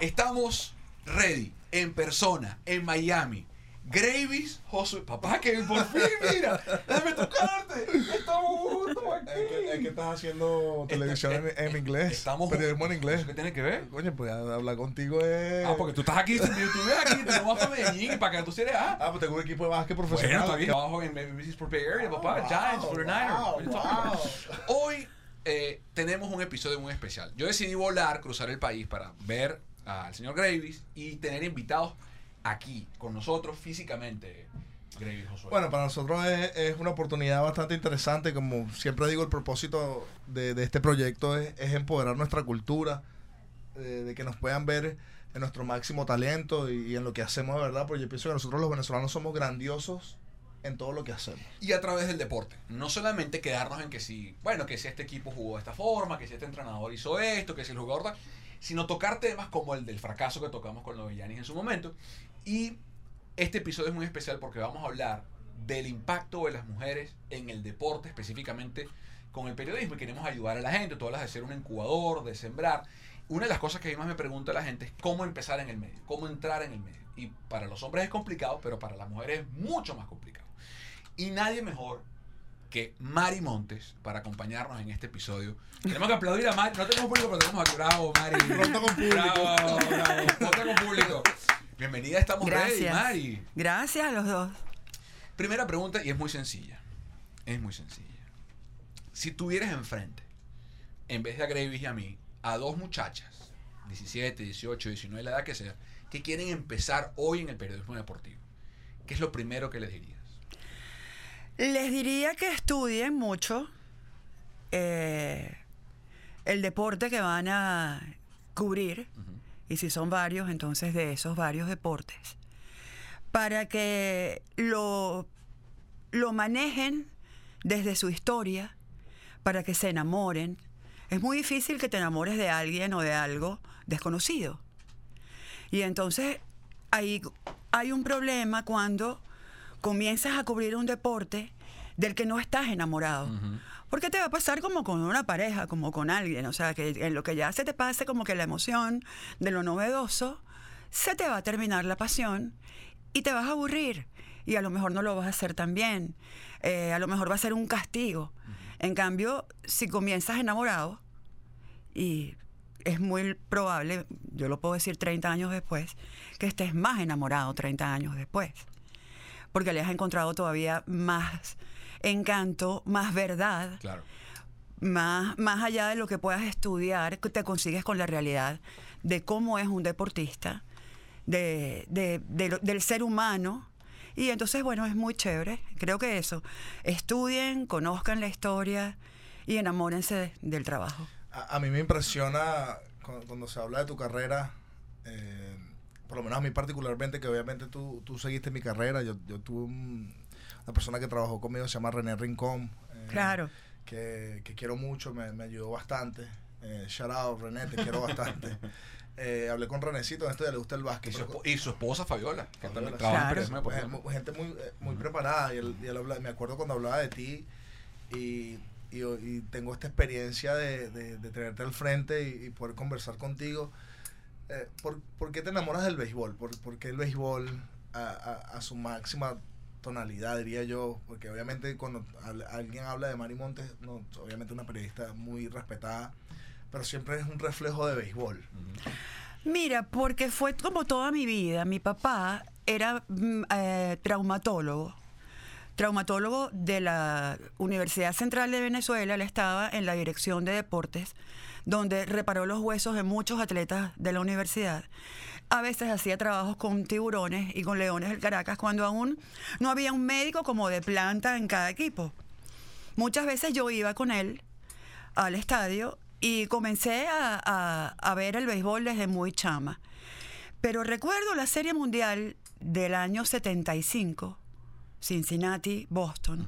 Estamos ready, en persona, en Miami. Gravis, Josué. Papá, que por fin, mira, déjame tocarte. Estamos juntos aquí. Es que, es que estás haciendo televisión en, en inglés. Estamos periodismo en inglés. ¿Eso qué tiene que ver? Coño, pues hablar contigo es. Ah, porque tú estás aquí, tú ves aquí, te vamos a Medellín y para que tú seas. Ah, Ah, pues tengo un equipo de básquet bueno, profesional. está bien. Trabajo en Macy's por Bay Area, papá. Giants, 49ers. What you talking about? Hoy eh, tenemos un episodio muy especial. Yo decidí volar, cruzar el país para ver al señor Gravis y tener invitados aquí con nosotros físicamente. Josué. Bueno, para nosotros es, es una oportunidad bastante interesante. Como siempre digo, el propósito de, de este proyecto es, es empoderar nuestra cultura, eh, de que nos puedan ver en nuestro máximo talento y, y en lo que hacemos de verdad. Porque yo pienso que nosotros los venezolanos somos grandiosos en todo lo que hacemos. y a través del deporte. No solamente quedarnos en que si, bueno, que si este equipo jugó de esta forma, que si este entrenador hizo esto, que si el jugador sino tocar temas como el del fracaso que tocamos con los Villanis en su momento. Y este episodio es muy especial porque vamos a hablar del impacto de las mujeres en el deporte, específicamente con el periodismo. Y queremos ayudar a la gente, tú hablas de ser un incubador, de sembrar. Una de las cosas que a mí más me pregunta la gente es cómo empezar en el medio, cómo entrar en el medio. Y para los hombres es complicado, pero para las mujeres es mucho más complicado. Y nadie mejor que Mari Montes para acompañarnos en este episodio. Tenemos que aplaudir a Mari. No tenemos público, pero tenemos aquí. Bravo, Mari. Pronto con público. Bravo, bravo. Pronto con público. Bienvenida, estamos ready, Gracias. Mari. Gracias a los dos. Primera pregunta, y es muy sencilla. Es muy sencilla. Si tuvieras enfrente, en vez de a Gravis y a mí, a dos muchachas, 17, 18, 19, la edad que sea, que quieren empezar hoy en el periodismo deportivo, ¿qué es lo primero que les dirías? Les diría que estudien mucho eh, el deporte que van a cubrir, y si son varios, entonces de esos varios deportes, para que lo, lo manejen desde su historia, para que se enamoren. Es muy difícil que te enamores de alguien o de algo desconocido. Y entonces ahí hay un problema cuando comienzas a cubrir un deporte del que no estás enamorado. Porque te va a pasar como con una pareja, como con alguien. O sea, que en lo que ya se te pase como que la emoción de lo novedoso, se te va a terminar la pasión y te vas a aburrir. Y a lo mejor no lo vas a hacer tan bien. Eh, a lo mejor va a ser un castigo. En cambio, si comienzas enamorado, y es muy probable, yo lo puedo decir 30 años después, que estés más enamorado 30 años después. Porque le has encontrado todavía más encanto, más verdad, Claro. más, más allá de lo que puedas estudiar, que te consigues con la realidad de cómo es un deportista, de, de- de lo- del ser humano. Y entonces, bueno, es muy chévere. Creo que eso. Estudien, conozcan la historia y enamórense de- del trabajo. A, a mí me impresiona cuando, cuando se habla de tu carrera, eh, por lo menos a mí particularmente, que obviamente tú, tú seguiste mi carrera. Yo, yo tuve un- una persona que trabajó conmigo, se llama René Rincón. eh, Claro. Que, que quiero mucho, me, me ayudó bastante. Eh, shout out, René, te quiero bastante. Eh, hablé con Renecito, en esto ya le gusta el Y básquet. su, pero- espo- y su esposa Fabiola, que también Fabiola, trabaja en Claro. eh, gente muy, eh, muy preparada. Y él, y él habla- me acuerdo cuando hablaba de ti y, y, y tengo esta experiencia de, de- de tenerte al frente y, y poder conversar contigo. Eh, ¿por, por qué te enamoras del béisbol? ¿Por, por qué el béisbol a, a- a su máxima tonalidad, diría yo? Porque obviamente cuando al- alguien habla de Mari Montes, no, obviamente una periodista muy respetada, pero siempre es un reflejo de béisbol. Mira, porque fue como toda mi vida. Mi papá era mm, eh, traumatólogo. Traumatólogo de la Universidad Central de Venezuela. Él estaba en la dirección de deportes, donde reparó los huesos de muchos atletas de la universidad. A veces hacía trabajos con tiburones y con leones del Caracas cuando aún no había un médico como de planta en cada equipo. Muchas veces yo iba con él al estadio y comencé a, a- a ver el béisbol desde muy chama. Pero recuerdo la Serie Mundial del año 75, Cincinnati, Boston.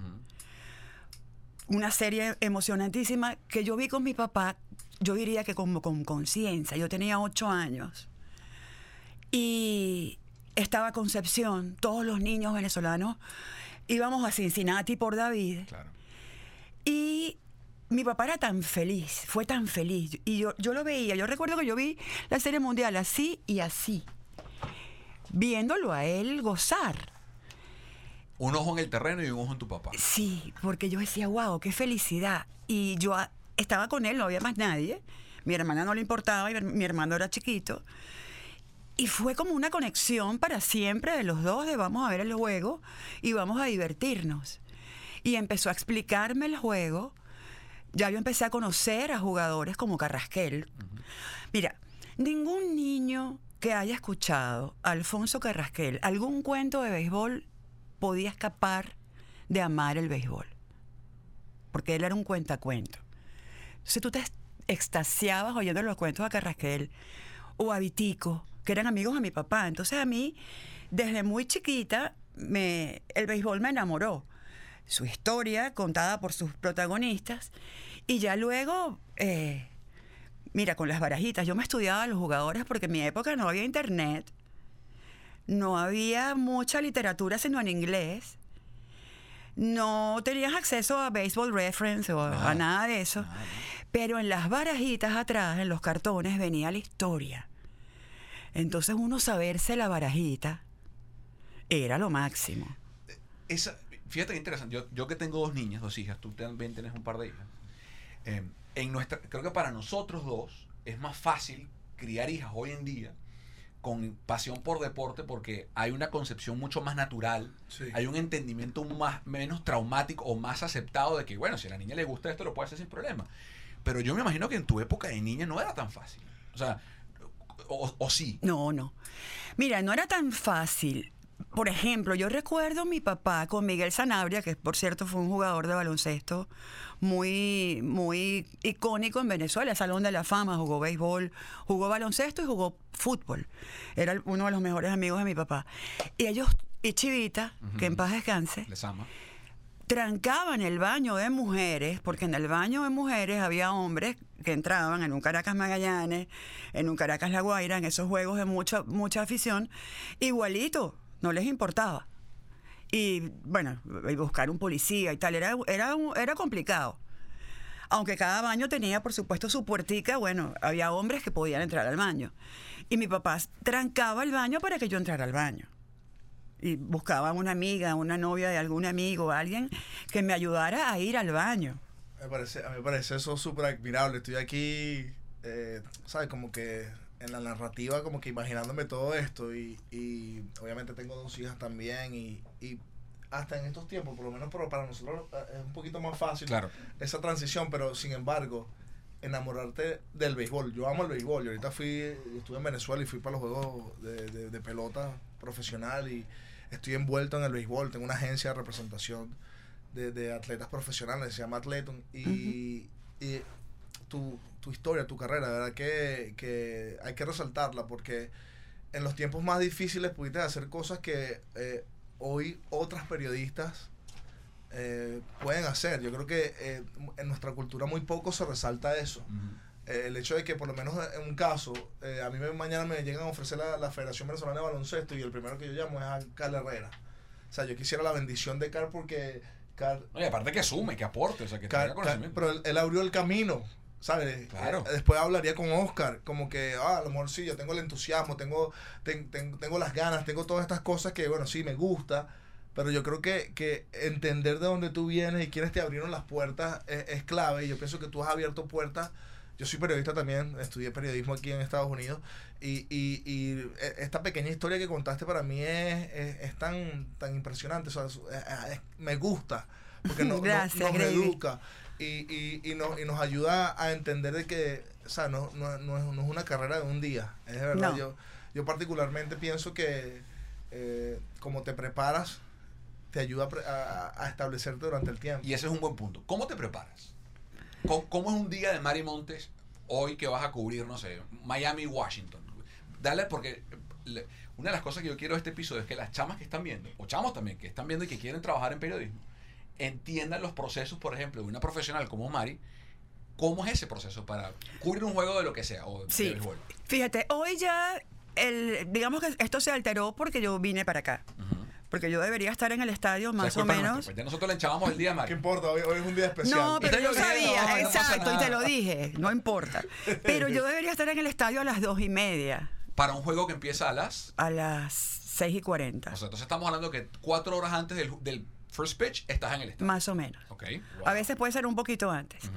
Una serie emocionantísima que yo vi con mi papá, yo diría que como con conciencia. Yo tenía ocho años. Y estaba Concepción, todos los niños venezolanos íbamos a Cincinnati por David. Claro. Y mi papá era tan feliz, fue tan feliz. Y yo, yo lo veía, yo recuerdo que yo vi la serie mundial así y así, viéndolo a él gozar. Un ojo en el terreno y un ojo en tu papá. Sí, porque yo decía, wow, qué felicidad. Y yo estaba con él, no había más nadie. Mi hermana no le importaba, y mi hermano era chiquito. Y fue como una conexión para siempre de los dos, de vamos a ver el juego y vamos a divertirnos. Y empezó a explicarme el juego. Ya yo empecé a conocer a jugadores como Carrasquel. Mira, ningún niño que haya escuchado a Alfonso Carrasquel algún cuento de béisbol podía escapar de amar el béisbol. Porque él era un cuentacuento. Entonces tú te ex- extasiabas oyendo los cuentos a Carrasquel o a Vitico, que eran amigos de mi papá. Entonces a mí, desde muy chiquita, me, el béisbol me enamoró. Su historia contada por sus protagonistas. Y ya luego, eh, mira, con las barajitas, yo me estudiaba a los jugadores porque en mi época no había internet, no había mucha literatura sino en inglés. No tenías acceso a Baseball Reference o a nada de eso. Pero en las barajitas atrás, en los cartones, venía la historia. Entonces uno saberse la barajita era lo máximo. Esa, fíjate que interesante. Yo, yo que tengo dos niñas, dos hijas, tú también tienes un par de hijas. eh, en nuestra, creo que para nosotros dos es más fácil criar hijas hoy en día con pasión por deporte porque hay una concepción mucho más natural, Sí. hay un entendimiento más, menos traumático o más aceptado de que, bueno, si a la niña le gusta esto, lo puede hacer sin problema. Pero yo me imagino que en tu época de niña no era tan fácil. O sea, o, o sí. No, no. Mira, no era tan fácil. Por ejemplo, yo recuerdo a mi papá con Miguel Sanabria, que por cierto fue un jugador de baloncesto muy, muy icónico en Venezuela, Salón de la Fama, jugó béisbol, jugó baloncesto y jugó fútbol. Era uno de los mejores amigos de mi papá. Y ellos, y Chivita, que en paz descanse, Les ama. trancaban el baño de mujeres, porque en el baño de mujeres había hombres que entraban en un Caracas Magallanes, en un Caracas La Guaira, en esos juegos de mucha, mucha afición, igualito, no les importaba. Y bueno, buscar un policía y tal, era, era, era complicado. Aunque cada baño tenía, por supuesto, su puertica, bueno, había hombres que podían entrar al baño. Y mi papá trancaba el baño para que yo entrara al baño y buscaba una amiga, una novia de algún amigo, alguien que me ayudara a ir al baño. Me parece, a mí me parece eso súper admirable. Estoy aquí, eh, ¿sabes? Como que en la narrativa, como que imaginándome todo esto. Y, y obviamente tengo dos hijas también. Y, y hasta en estos tiempos, por lo menos para, para nosotros, eh, es un poquito más fácil Claro. esa transición. Pero sin embargo, enamorarte del béisbol. Yo amo el béisbol. Yo ahorita fui, estuve en Venezuela y fui para los juegos de, de- de pelota profesional. Y estoy envuelto en el béisbol. Tengo una agencia de representación de, de atletas profesionales, se llama Atleton, y, y tu, tu historia, tu carrera, de verdad que, que hay que resaltarla porque en los tiempos más difíciles pudiste hacer cosas que eh, hoy otras periodistas eh, pueden hacer. Yo creo que eh, en nuestra cultura muy poco se resalta eso. Eh, el hecho de que por lo menos en un caso, a mí me- mañana me llegan a ofrecer la, la Federación Venezolana de Baloncesto y el primero que yo llamo es a Carl Herrera. O sea, yo quisiera la bendición de Carl porque No, y aparte que asume, que aporte, o sea, que tenga conocimiento. pero él, él abrió el camino, ¿sabes? Claro. Eh, después hablaría con Oscar, como que, ah, a lo mejor sí, yo tengo el entusiasmo, tengo, ten- ten- tengo las ganas, tengo todas estas cosas que, bueno, sí, me gusta, pero yo creo que, que entender de dónde tú vienes y quiénes te abrieron las puertas es, es clave, y yo pienso que tú has abierto puertas. Yo soy periodista también, estudié periodismo aquí en Estados Unidos y, y, y e- esta pequeña historia que contaste para mí es, es, es tan, tan impresionante, o sea, es- es- es- me gusta, porque no, no- Gracias, nos Gravy. educa y, y, y, nos, y nos ayuda a entender de que o sea, no, no, no es, no es una carrera de un día, es de verdad. No. Yo, yo particularmente pienso que eh, como te preparas, te ayuda a pre- a, a establecerte durante el tiempo. Y ese es un buen punto. ¿Cómo te preparas? ¿Cómo, cómo es un día de Mari Montes hoy que vas a cubrir, no sé, Miami, Washington? Dale, porque le- una de las cosas que yo quiero de este episodio es que las chamas que están viendo, o chamos también, que están viendo y que quieren trabajar en periodismo, entiendan los procesos, por ejemplo, de una profesional como Mari. ¿Cómo es ese proceso para cubrir un juego de lo que sea? O de Sí. Fíjate, hoy ya, el, digamos que esto se alteró porque yo vine para acá. Ujú. Porque yo debería estar en el estadio más o menos. Ya nosotros le echábamos el día a ¿Qué importa? Hoy, hoy es un día especial. No, pero te yo sabía, no exacto, y te lo dije, no importa. Pero yo debería estar en el estadio a las dos y media, Para un juego que empieza a las. a las seis y cuarenta, O sea, entonces estamos hablando que cuatro horas antes del, del first pitch estás en el estadio. más o menos. Ok. A veces puede ser un poquito antes.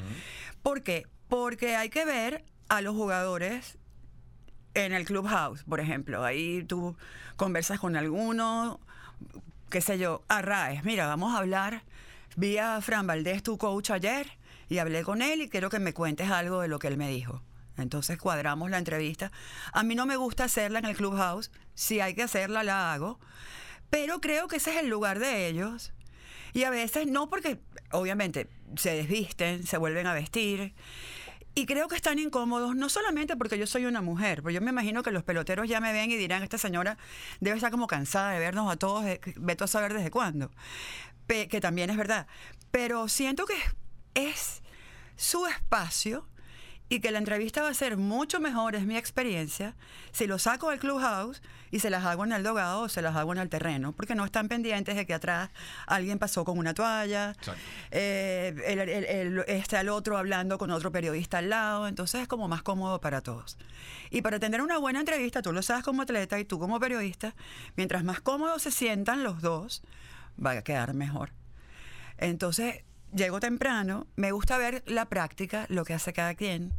¿Por qué? Porque hay que ver a los jugadores en el clubhouse, por ejemplo. Ahí tú conversas con alguno, qué sé yo, Arraes, mira, vamos a hablar. Vi a Fran Valdés, tu coach, ayer y hablé con él y quiero que me cuentes algo de lo que él me dijo. Entonces cuadramos la entrevista. A mí no me gusta hacerla en el clubhouse. Si hay que hacerla, la hago. Pero creo que ese es el lugar de ellos. Y a veces no porque, obviamente, se desvisten, se vuelven a vestir. Y creo que están incómodos, no solamente porque yo soy una mujer, pero yo me imagino que los peloteros ya me ven y dirán, esta señora debe estar como cansada de vernos a todos, veto a saber desde cuándo. Pe- que también es verdad. Pero siento que es su espacio y que la entrevista va a ser mucho mejor, es mi experiencia, si lo saco del clubhouse y se las hago en el dogado o se las hago en el terreno, porque no están pendientes de que atrás alguien pasó con una toalla, eh, el- el- el- está el otro hablando con otro periodista al lado, entonces es como más cómodo para todos. Y para tener una buena entrevista, tú lo sabes como atleta y tú como periodista, mientras más cómodos se sientan los dos, va a quedar mejor. Entonces, llego temprano, me gusta ver la práctica, lo que hace cada quien,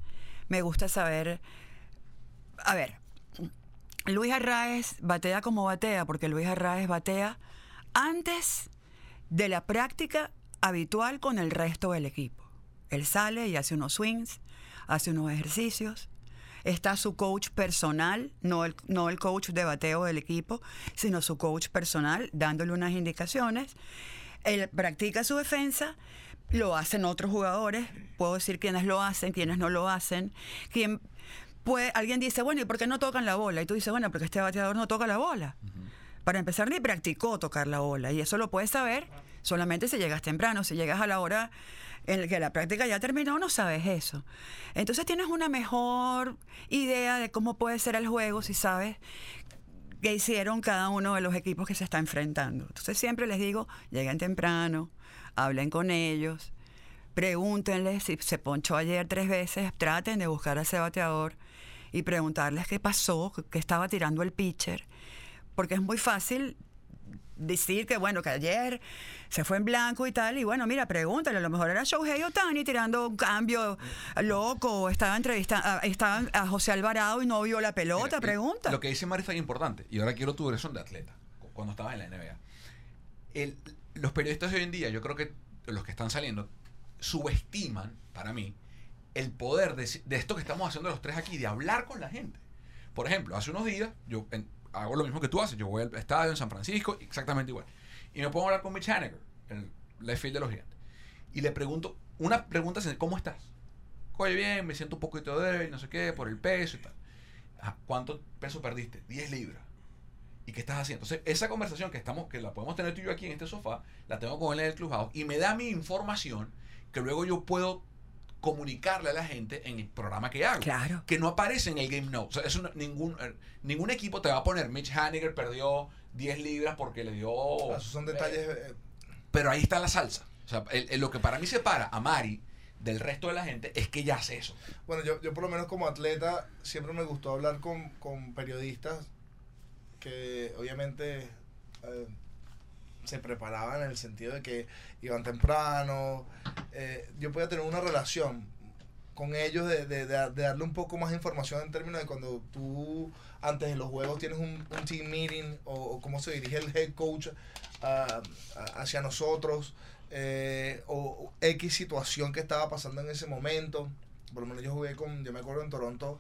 me gusta saber, a ver, Luis Arraez batea como batea, porque Luis Arraez batea antes de la práctica habitual con el resto del equipo. Él sale y hace unos swings, hace unos ejercicios. Está su coach personal, no el, no el coach de bateo del equipo, sino su coach personal, dándole unas indicaciones. Él practica su defensa, lo hacen otros jugadores, puedo decir quiénes lo hacen, quiénes no lo hacen, quién puede, alguien dice, bueno, ¿y por qué no tocan la bola? Y tú dices, bueno, porque este bateador no toca la bola. Para empezar, ni practicó tocar la bola. Y eso lo puedes saber solamente si llegas temprano. Si llegas a la hora en la que la práctica ya terminó, no sabes eso. Entonces tienes una mejor idea de cómo puede ser el juego si sabes qué hicieron cada uno de los equipos que se está enfrentando. Entonces siempre les digo, lleguen temprano, hablen con ellos, pregúntenles si se ponchó ayer tres veces, traten de buscar a ese bateador y preguntarles qué pasó, qué estaba tirando el pitcher, porque es muy fácil decir que bueno, que ayer se fue en blanco y tal, y bueno, mira, pregúntale, a lo mejor era Shohei Otani tirando un cambio loco, estaba entrevistando, a José Alvarado y no vio la pelota, Mira, pregunta. Lo que dice Mari es importante. Y ahora quiero tu versión de atleta. cu- Cuando estabas en la NBA. El- los periodistas de hoy en día, yo creo que los que están saliendo, subestiman, para mí, el poder de, de esto que estamos haciendo los tres aquí, de hablar con la gente. Por ejemplo, hace unos días, yo en- hago lo mismo que tú haces. Yo voy al estadio en San Francisco, exactamente igual. Y me pongo a hablar con Mitch Haniger, el left field de los gigantes. Y le pregunto, una pregunta ¿cómo estás? Oye, bien, me siento un poquito débil, no sé qué, por el peso y tal. ¿Cuánto peso perdiste? 10 libras. ¿Y qué estás haciendo? Entonces, esa conversación que estamos, que la podemos tener tú y yo aquí en este sofá, la tengo con él en el clubhouse y me da mi información que luego yo puedo comunicarle a la gente en el programa que hago. Claro. Que no aparece en el Game Note. O sea, eso no- ningún, eh, ningún equipo te va a poner Mitch Haniger perdió 10 libras porque le dio. Ah, Esos son detalles. eh, Pero ahí está la salsa. O sea, el- el- lo que para mí separa a Mari del resto de la gente es que ella hace eso. Bueno, yo, yo por lo menos como atleta siempre me gustó hablar con, con periodistas que obviamente eh, se preparaban en el sentido de que iban temprano. eh, yo podía tener una relación con ellos de, de- de- darle un poco más información en términos de cuando tú antes de los juegos tienes un, un team meeting o, cómo se dirige el head coach a- hacia nosotros eh, o, X situación que estaba pasando en ese momento. Por lo menos yo jugué con, yo me acuerdo en Toronto,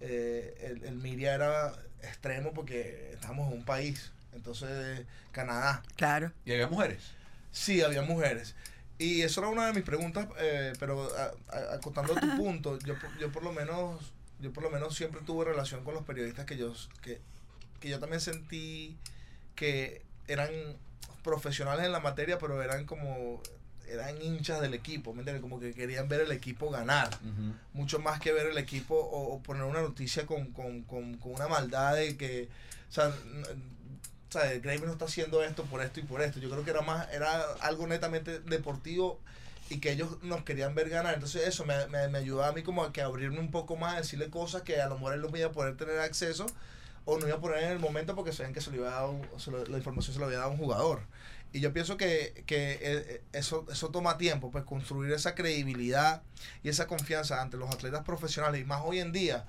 eh, el, el era extremo porque estábamos en un país, entonces Canadá. Claro. Y había mujeres. Sí, había mujeres. Y eso era una de mis preguntas, eh, pero a- a- acotando tu punto, yo, por- yo por lo menos, yo por lo menos siempre tuve relación con los periodistas que yo, que, que yo también sentí que eran profesionales en la materia, pero eran como, eran hinchas del equipo, ¿me entiendes? Como que querían ver el equipo ganar mucho más que ver el equipo o, o poner una noticia con, con, con, con una maldad de que, o sea, n- o sea, el Gremio no está haciendo esto por esto y por esto. Yo creo que era más, era algo netamente deportivo y que ellos nos querían ver ganar. Entonces eso me, me, me ayudaba a mí como a que abrirme un poco más, decirle cosas que a lo mejor él no iba a poder tener acceso o no iba a poner en el momento porque sabían que se le iba a dar se lo- la información se lo había dado un jugador. Y yo pienso que, que eh, eso, eso toma tiempo, pues construir esa credibilidad y esa confianza ante los atletas profesionales y más hoy en día,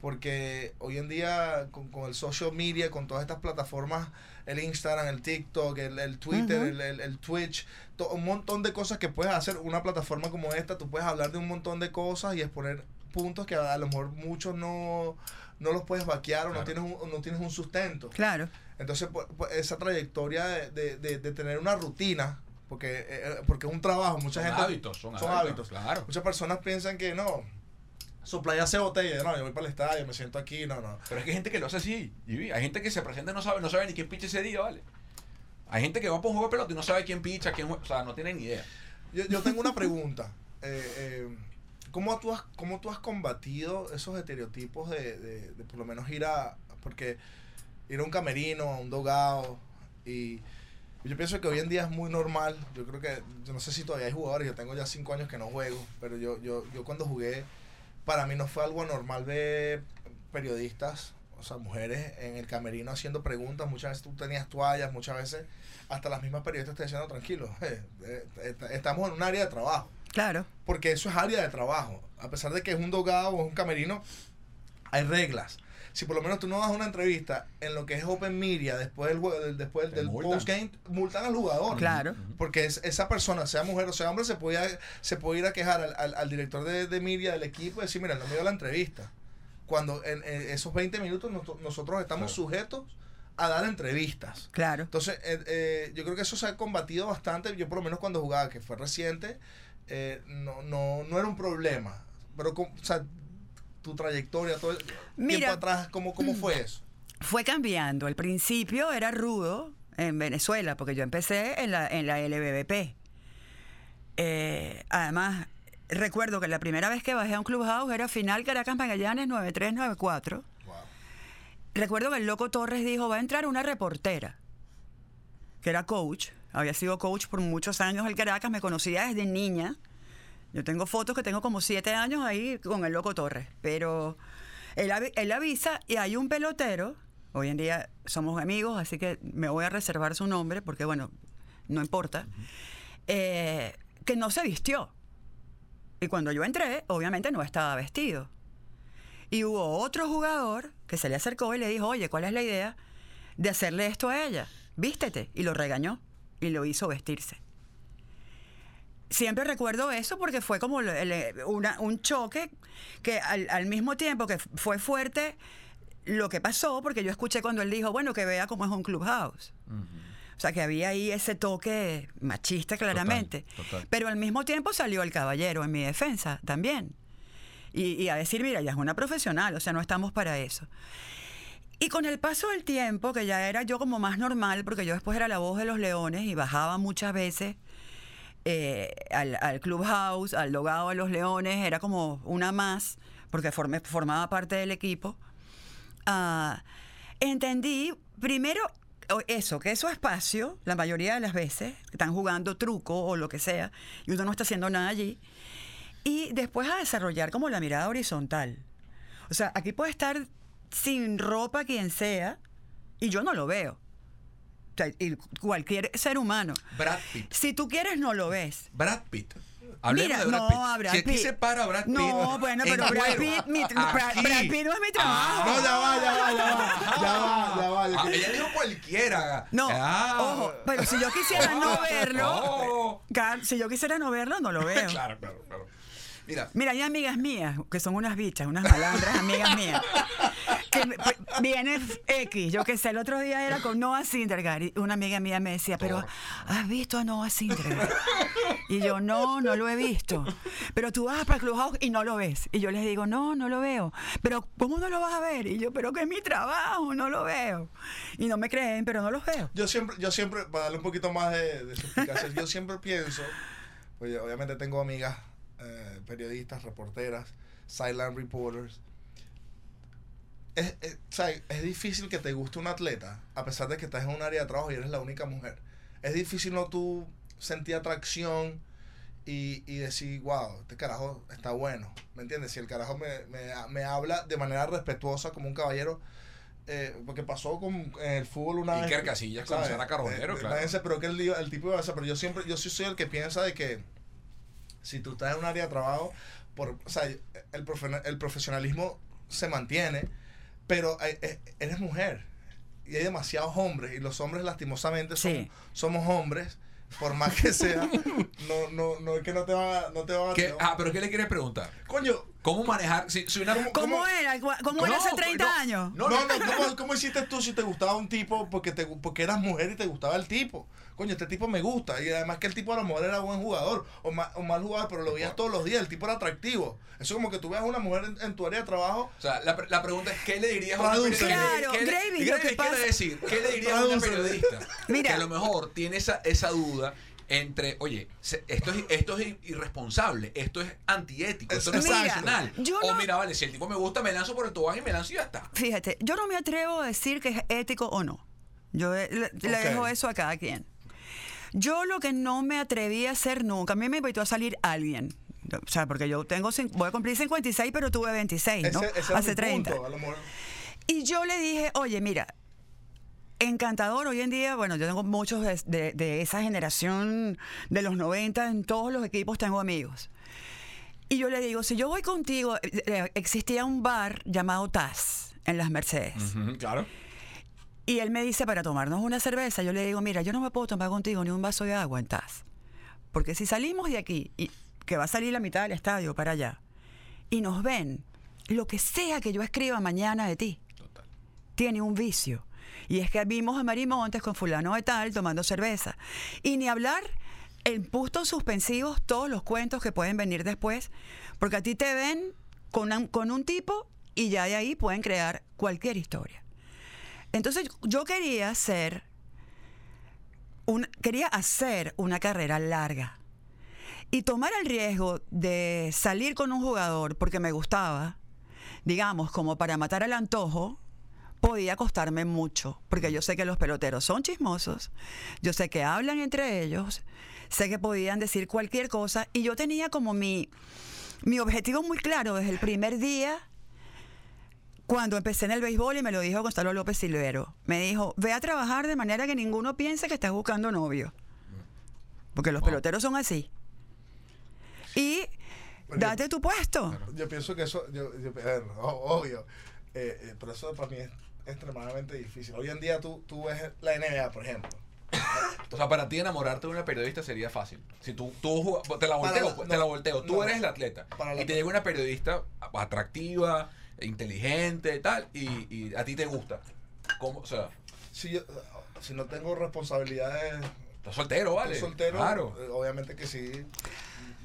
porque hoy en día con, con el social media, con todas estas plataformas, el Instagram, el TikTok, el, el Twitter, el, el- el Twitch, to- un montón de cosas que puedes hacer. Una plataforma como esta, tú puedes hablar de un montón de cosas y exponer puntos que a, a lo mejor muchos no, no los puedes vaquear o no tienes un, no tienes un sustento. Claro. Entonces, pues, pues, esa trayectoria de, de- de- de tener una rutina, porque, eh, porque es un trabajo, mucha son gente... hábitos, son, son hábitos, hábitos. Claro. Muchas personas piensan que no, su playa hace botella, no, yo voy para el estadio, me siento aquí, no, no. Pero es que hay gente que lo hace así. Y hay gente que se presenta y no sabe, no sabe ni quién picha ese día, ¿vale? Hay gente que va por un juego de pelota y no sabe quién picha, quién O sea, no tiene ni idea. Yo, yo tengo una pregunta. Eh, eh, ¿cómo, tú has, ¿Cómo tú has combatido esos estereotipos de, de- de por lo menos ir a... Porque ir a un camerino, a un dogado, y yo pienso que hoy en día es muy normal. Yo creo que, yo no sé si todavía hay jugadores, yo tengo ya cinco años que no juego, pero yo, yo, yo cuando jugué, para mí no fue algo anormal ver periodistas, o sea, mujeres en el camerino haciendo preguntas. Muchas veces tú tenías toallas, muchas veces hasta las mismas periodistas te decían, no, tranquilo, eh, eh, est- estamos en un área de trabajo. Claro. Porque eso es área de trabajo. A pesar de que es un dogado o es un camerino, hay reglas. Si por lo menos tú no das una entrevista en lo que es Open Media después del, después del multan. postgame, multan al jugador. Claro. Porque es- esa persona, sea mujer o sea hombre, se puede, se puede ir a quejar al, al- al director de, de media del equipo y decir, mira, no me dio la entrevista. Cuando en, en esos 20 minutos nosotros estamos Claro. sujetos a dar entrevistas. Claro. Entonces, eh, eh, yo creo que eso se ha combatido bastante. Yo por lo menos cuando jugaba, que fue reciente, eh, no, no, no era un problema. Pero, o sea, tu trayectoria, todo el Mira. tiempo atrás, ¿cómo, ¿cómo fue eso? Fue cambiando. Al principio era rudo en Venezuela, porque yo empecé en la, en la LBBP. Eh, además, recuerdo que la primera vez que bajé a un clubhouse era final Caracas Magallanes 9394. Wow. Recuerdo que el loco Torres dijo, va a entrar una reportera, que era coach, había sido coach por muchos años el Caracas, me conocía desde niña. Yo tengo fotos que tengo como siete años ahí con el loco Torres, pero él, avi- él avisa y hay un pelotero, hoy en día somos amigos, así que me voy a reservar su nombre porque bueno, no importa, eh, que no se vistió. Y cuando yo entré, obviamente no estaba vestido. Y hubo otro jugador que se le acercó y le dijo, oye, ¿cuál es la idea de hacerle esto a ella? Vístete. Y lo regañó y lo hizo vestirse. Siempre recuerdo eso porque fue como una- un choque que al, al mismo tiempo que fue fuerte lo que pasó, porque yo escuché cuando él dijo, bueno, que vea cómo es un clubhouse. O sea, que había ahí ese toque machista claramente. total. Pero al mismo tiempo salió el caballero en mi defensa también. Y, y a decir, mira, ya es una profesional, o sea, no estamos para eso. Y con el paso del tiempo, que ya era yo como más normal, porque yo después era la voz de los leones y bajaba muchas veces eh, al, al clubhouse, al logado de los leones, era como una más, porque formé- formaba parte del equipo. Ah, entendí primero eso, que eso espacio, la mayoría de las veces, están jugando truco o lo que sea, y uno no está haciendo nada allí. Y después a desarrollar como la mirada horizontal. O sea, aquí puede estar sin ropa quien sea, y yo no lo veo. Cualquier ser humano. Brad Pitt. Si tú quieres, no lo ves. Brad Pitt. Hablemos Mira, de Brad no, Pitt. a Brad si aquí Pitt. se para Brad Pitt. No, bueno, en pero Brad Pitt, mi-. Brad- Brad Pitt no es mi trabajo. No, ya va, ya va, ya va. Ya va, ya va. Ah, ella dijo cualquiera. No, Ah. ojo, pero si yo quisiera no verlo, Oh. Car- si yo quisiera no verlo, no lo veo. Claro, claro, claro. Mira, Mira, hay amigas mías, que son unas bichas, unas malandras, amigas mías, que pues, viene X, yo que sé, el otro día era con Noah Syndergaard y una amiga mía me decía, pero ¿has visto a Noah Syndergaard? Y yo, no, no lo he visto. Pero tú vas para el Clubhouse y no lo ves. Y yo les digo, no, no lo veo. Pero ¿cómo no lo vas a ver? Y yo, pero que es mi trabajo, no lo veo. Y no me creen, pero no los veo. Yo siempre, yo siempre, para darle un poquito más de, de suspicacia, yo siempre pienso, pues obviamente tengo amigas eh, periodistas, reporteras, sideline reporters. Es, es, o sea, es difícil que te guste un atleta, a pesar de que estás en un área de trabajo y eres la única mujer. Es difícil no tú sentir atracción y, y decir, wow, este carajo está bueno. ¿Me entiendes? Si el carajo me, me, me habla de manera respetuosa como un caballero, eh, porque pasó con el fútbol una Iker vez. Casillas con. Sara Carbonero, Eh, claro. pero que el, el tipo iba a pero yo siempre, yo sí soy el que piensa de que si tú estás en un área de trabajo, por, o sea, el, profe- el profesionalismo se mantiene, pero hay- eh, eres mujer y hay demasiados hombres y los hombres lastimosamente son- Sí. somos hombres, por más que sea, no, no, no es que no te van a, no te van a. Ah, pero ¿qué le quieres preguntar? coño, ¿Cómo manejar? Si, si una, ¿Cómo- ¿Cómo, era? ¿Cómo era No, hace 30 no, años? no, no, no, ¿cómo, cómo hiciste tú si te gustaba un tipo porque te porque eras mujer y te gustaba el tipo? Coño, este tipo me gusta. Y además que el tipo a lo mejor era buen jugador o, ma- o mal jugador, pero lo veías todos los días. El tipo era atractivo. Eso es como que tú veas a una mujer en, en tu área de trabajo. O sea, la, la pregunta es, ¿qué le dirías a una periodista? Claro, ¿Qué le- Gravy, ¿qué lo que quiere pasa- decir? ¿Qué le dirías a una periodista? Mira. Que a lo mejor tiene esa, esa duda entre, oye, esto es, esto es irresponsable, esto es antiético, esto no es yo o no- mira, vale, si el tipo me gusta, me lanzo por el tobogán y me lanzo y ya está. Fíjate, yo no me atrevo a decir que es ético o no. Yo eh, le, dejo eso a cada quien. Yo lo que no me atreví a hacer nunca, a mí me invitó a salir alguien. O sea, porque yo tengo, voy a cumplir 56, pero tuve 26, ¿no? Ese, ese Hace mi 30. punto, a lo mejor. Y yo le dije, oye, mira, encantador hoy en día, bueno, yo tengo muchos de, de- de esa generación de los 90, en todos los equipos tengo amigos. Y yo le digo, si yo voy contigo, eh, eh, existía un bar llamado Taz en las Mercedes. claro. Y él me dice para tomarnos una cerveza. Yo le digo, mira, yo no me puedo tomar contigo ni un vaso de agua en Taz. Porque si salimos de aquí, y que va a salir la mitad del estadio para allá, y nos ven, lo que sea que yo escriba mañana de ti, Total. tiene un vicio. Y es que vimos a Mari Montes con fulano de tal tomando cerveza. Y ni hablar en puntos suspensivos todos los cuentos que pueden venir después, porque a ti te ven con un, con un tipo y ya de ahí pueden crear cualquier historia. Entonces yo quería hacer, un, quería hacer una carrera larga y tomar el riesgo de salir con un jugador porque me gustaba, digamos, como para matar al antojo, podía costarme mucho, porque yo sé que los peloteros son chismosos, yo sé que hablan entre ellos, sé que podían decir cualquier cosa, y yo tenía como mi, mi objetivo muy claro desde el primer día, cuando empecé en el béisbol y me lo dijo Gonzalo López Silvero. Me dijo, ve a trabajar de manera que ninguno piense que estás buscando novio. Porque los Wow. peloteros son así. Y Bueno, date tu puesto. Yo pienso que eso, yo, yo- obvio, eh, eh, pero eso para mí es extremadamente difícil. Hoy en día tú, tú ves la NBA, por ejemplo. O sea, para ti enamorarte de una periodista sería fácil. Si tú, tú te la volteo, la- no, te la volteo. Tú no. eres el atleta. Para la- y te llega una periodista atractiva, inteligente, tal, y, y a ti te gusta. ¿Cómo? O sea, Si, yo, si no tengo responsabilidades, estás soltero, ¿vale? estoy soltero, Claro. eh, obviamente que sí,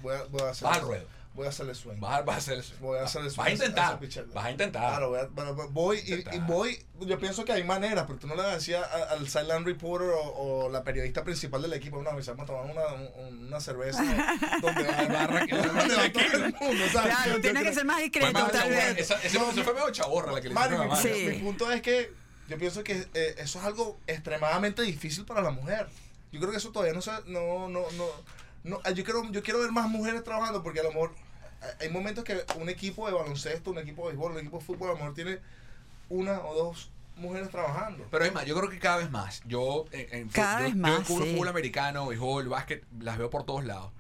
voy a, voy a hacer Vas al ruedo. Voy a hacerle swing. Vas a, vas. Voy a hacer eso. Vas a intentar. Vas a intentar. Claro, voy, a- bueno, voy y, Intentar. y voy. Yo pienso que hay maneras, pero tú no le decías al silent reporter o, o la periodista principal del equipo, no, me vamos a tomar una, un- una cerveza donde va a barra que donde va todo el mundo, ¿sabes? Claro, Yo tiene creo- que ser más discreto, más tal chaborra. vez. Esa, ese, No, fue medio chaborra la que le hicieron mi. Sí. mi punto es que yo pienso que eh, eso es algo extremadamente difícil para la mujer. Yo creo que eso todavía no se, no, no, no, no, yo quiero, yo quiero ver más mujeres trabajando porque a lo mejor hay momentos que un equipo de baloncesto, un equipo de béisbol, un equipo de fútbol a lo mejor tiene una o dos mujeres trabajando. Pero es más, yo creo que cada vez más. Yo, en, en Cada yo, vez yo más, cubro sí. fútbol americano, béisbol, básquet, las veo por todos lados.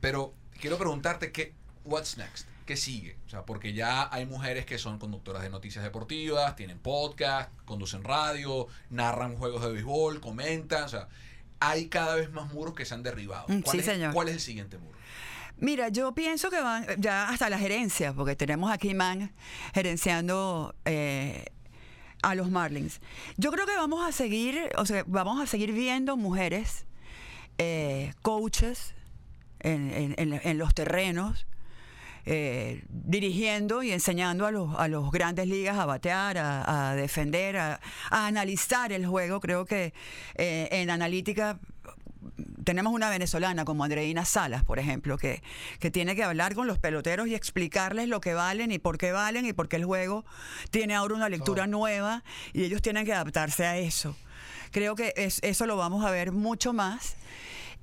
Pero quiero preguntarte qué, what's next? ¿Qué sigue? O sea, porque ya hay mujeres que son conductoras de noticias deportivas, tienen podcast, conducen radio, narran juegos de béisbol, comentan, o sea, hay cada vez más muros que se han derribado. Mm, ¿Cuál sí, es, señor. ¿Cuál es el siguiente muro? Mira, yo pienso que van ya hasta la gerencia, porque tenemos aquí man gerenciando eh, a los Marlins. Yo creo que vamos a seguir, o sea, vamos a seguir viendo mujeres eh, coaches en, los terrenos. eh, dirigiendo y enseñando a los, a los grandes ligas a batear, a, a defender, a, a analizar el juego. Creo que eh, en analítica tenemos una venezolana como Andreina Salas, por ejemplo, que, que tiene que hablar con los peloteros y explicarles lo que valen y por qué valen y por qué el juego tiene ahora una lectura nueva y ellos tienen que adaptarse a eso. Creo que es- eso lo vamos a ver mucho más.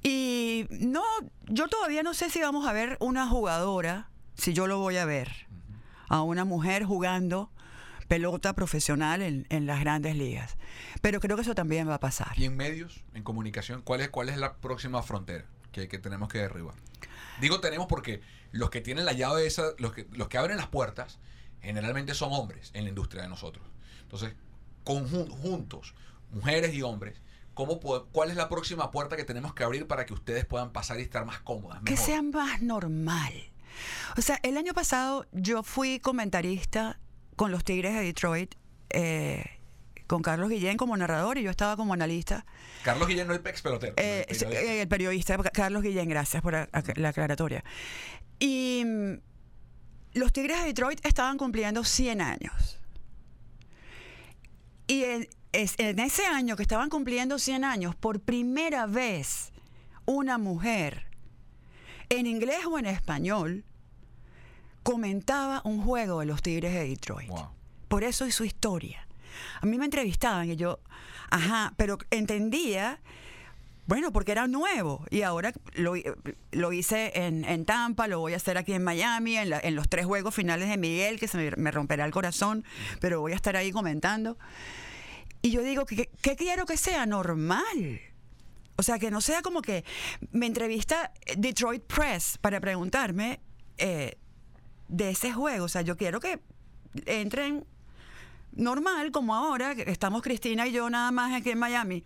Y no, yo todavía no sé si vamos a ver una jugadora, si yo lo voy a ver, a una mujer jugando pelota profesional en, en las grandes ligas. Pero creo que eso también va a pasar. Y en medios, en comunicación, ¿cuál es, cuál es la próxima frontera que, que tenemos que derribar? Digo tenemos porque los que tienen la llave esa, los que, los que abren las puertas, generalmente son hombres en la industria de nosotros. Entonces, conjun- juntos, mujeres y hombres, ¿cómo po- ¿cuál es la próxima puerta que tenemos que abrir para que ustedes puedan pasar y estar más cómodas? que mejor? sea más normal. O sea, el año pasado yo fui comentarista con los Tigres de Detroit, eh, con Carlos Guillén como narrador y yo estaba como analista. Carlos Guillén no el ex pelotero. Eh, el periodista. eh, el periodista Carlos Guillén, gracias por a- a- la aclaratoria. Y mm, los Tigres de Detroit estaban cumpliendo 100 años. Y en, es- en ese año que estaban cumpliendo 100 años, por primera vez, una mujer, en inglés o en español, comentaba un juego de los Tigres de Detroit. Wow. Por eso es su historia. A mí me entrevistaban y yo, ajá, pero entendía, bueno, porque era nuevo. Y ahora lo, lo hice en, en Tampa, lo voy a hacer aquí en Miami, en, la- en los tres juegos finales de Miguel, que se me, me romperá el corazón, pero voy a estar ahí comentando. Y yo digo, que qué quiero que sea? Normal. O sea, que no sea como que me entrevista Detroit Press para preguntarme eh, de ese juego. O sea, yo quiero que entren normal, como ahora, que estamos Cristina y yo nada más aquí en Miami,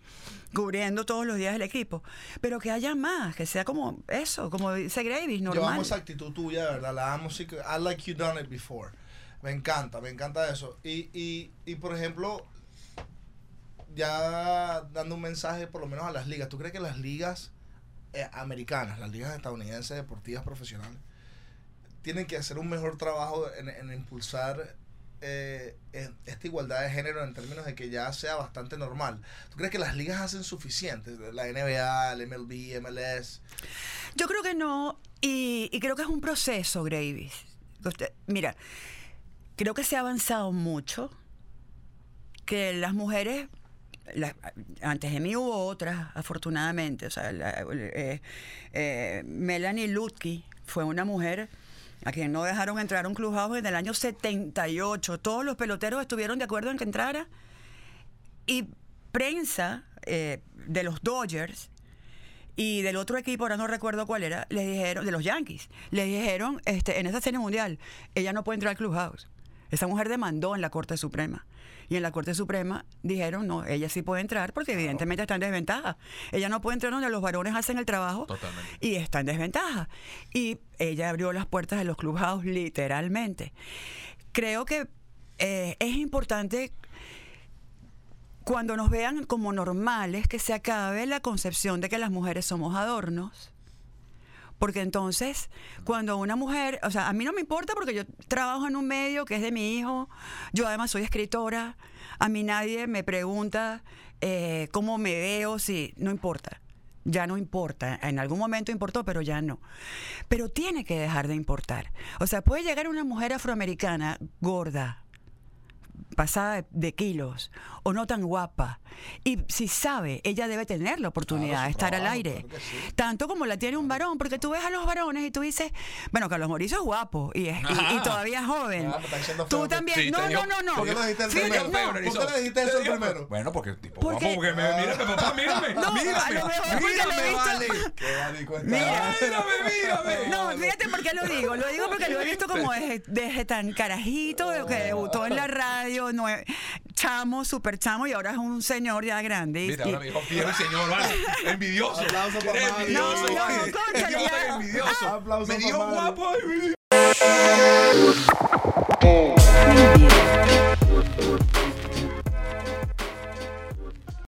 cubriendo todos los días el equipo. Pero que haya más, que sea como eso, como dice Gravis, Yo normal. amo esa actitud tuya, verdad. La amo. I like you done it before. Me encanta, me encanta eso. Y, y, y por ejemplo, ya dando un mensaje por lo menos a las ligas. ¿Tú crees que las ligas eh, americanas, las ligas estadounidenses deportivas profesionales, tienen que hacer un mejor trabajo en, en impulsar eh, esta igualdad de género en términos de que ya sea bastante normal? ¿Tú crees que las ligas hacen suficiente? La NBA, el MLB, MLS. Yo creo que no, y, y creo que es un proceso, Gravis. Mira, creo que se ha avanzado mucho, que las mujeres, antes de mí hubo otras, afortunadamente, o sea, eh, eh, Melanie Lutke fue una mujer a quien no dejaron entrar a un clubhouse en el año 78. Todos los peloteros estuvieron de acuerdo en que entrara y prensa eh, de los Dodgers y del otro equipo, ahora no recuerdo cuál era, les dijeron, de los Yankees, les dijeron este, en esa serie mundial, ella no puede entrar al clubhouse. Esa mujer demandó en la Corte Suprema. Y en la Corte Suprema dijeron, no, ella sí puede entrar porque evidentemente está en desventaja. Ella no puede entrar donde los varones hacen el trabajo Totalmente. y está en desventaja. Y ella abrió las puertas de los clubhouse literalmente. Creo que eh, es importante cuando nos vean como normales que se acabe la concepción de que las mujeres somos adornos. Porque entonces, cuando una mujer, o sea, a mí no me importa porque yo trabajo en un medio que es de mi hijo, yo además soy escritora, a mí nadie me pregunta eh, cómo me veo, si, no importa, ya no importa, en algún momento importó, pero ya no. Pero tiene que dejar de importar. O sea, puede llegar una mujer afroamericana gorda, pasada de, kilos o no tan guapa. Y si sabe, ella debe tener la oportunidad Claro, de estar al trabajo, aire. claro que sí. Tanto como la tiene un varón, porque tú ves a los varones y tú dices, bueno, Carlos Mauricio es guapo y, es- y- y todavía es joven. Ah, tú también. Sí, no, no, no, no. ¿Por qué lo dijiste el primero? no, ¿Por qué le dijiste eso primero? Bueno, porque tipo Porque- guapo, porque me, mírame, papá, mírame. No, mírame, mírame, vale. Mírame, mírame. No, fíjate por qué lo digo. Lo digo porque lo he visto como desde, desde tan carajito, de que debutó en la radio, nue- chamo, super chamo, y ahora es un señor ya grande. y- Mira, y- ahora me dijo fiel señor, vale. Envidioso. Aplauso para envidioso, No, no, cónchale, Eres ya. envidioso. Aplauso Me Mario. guapo. ay, Envidia.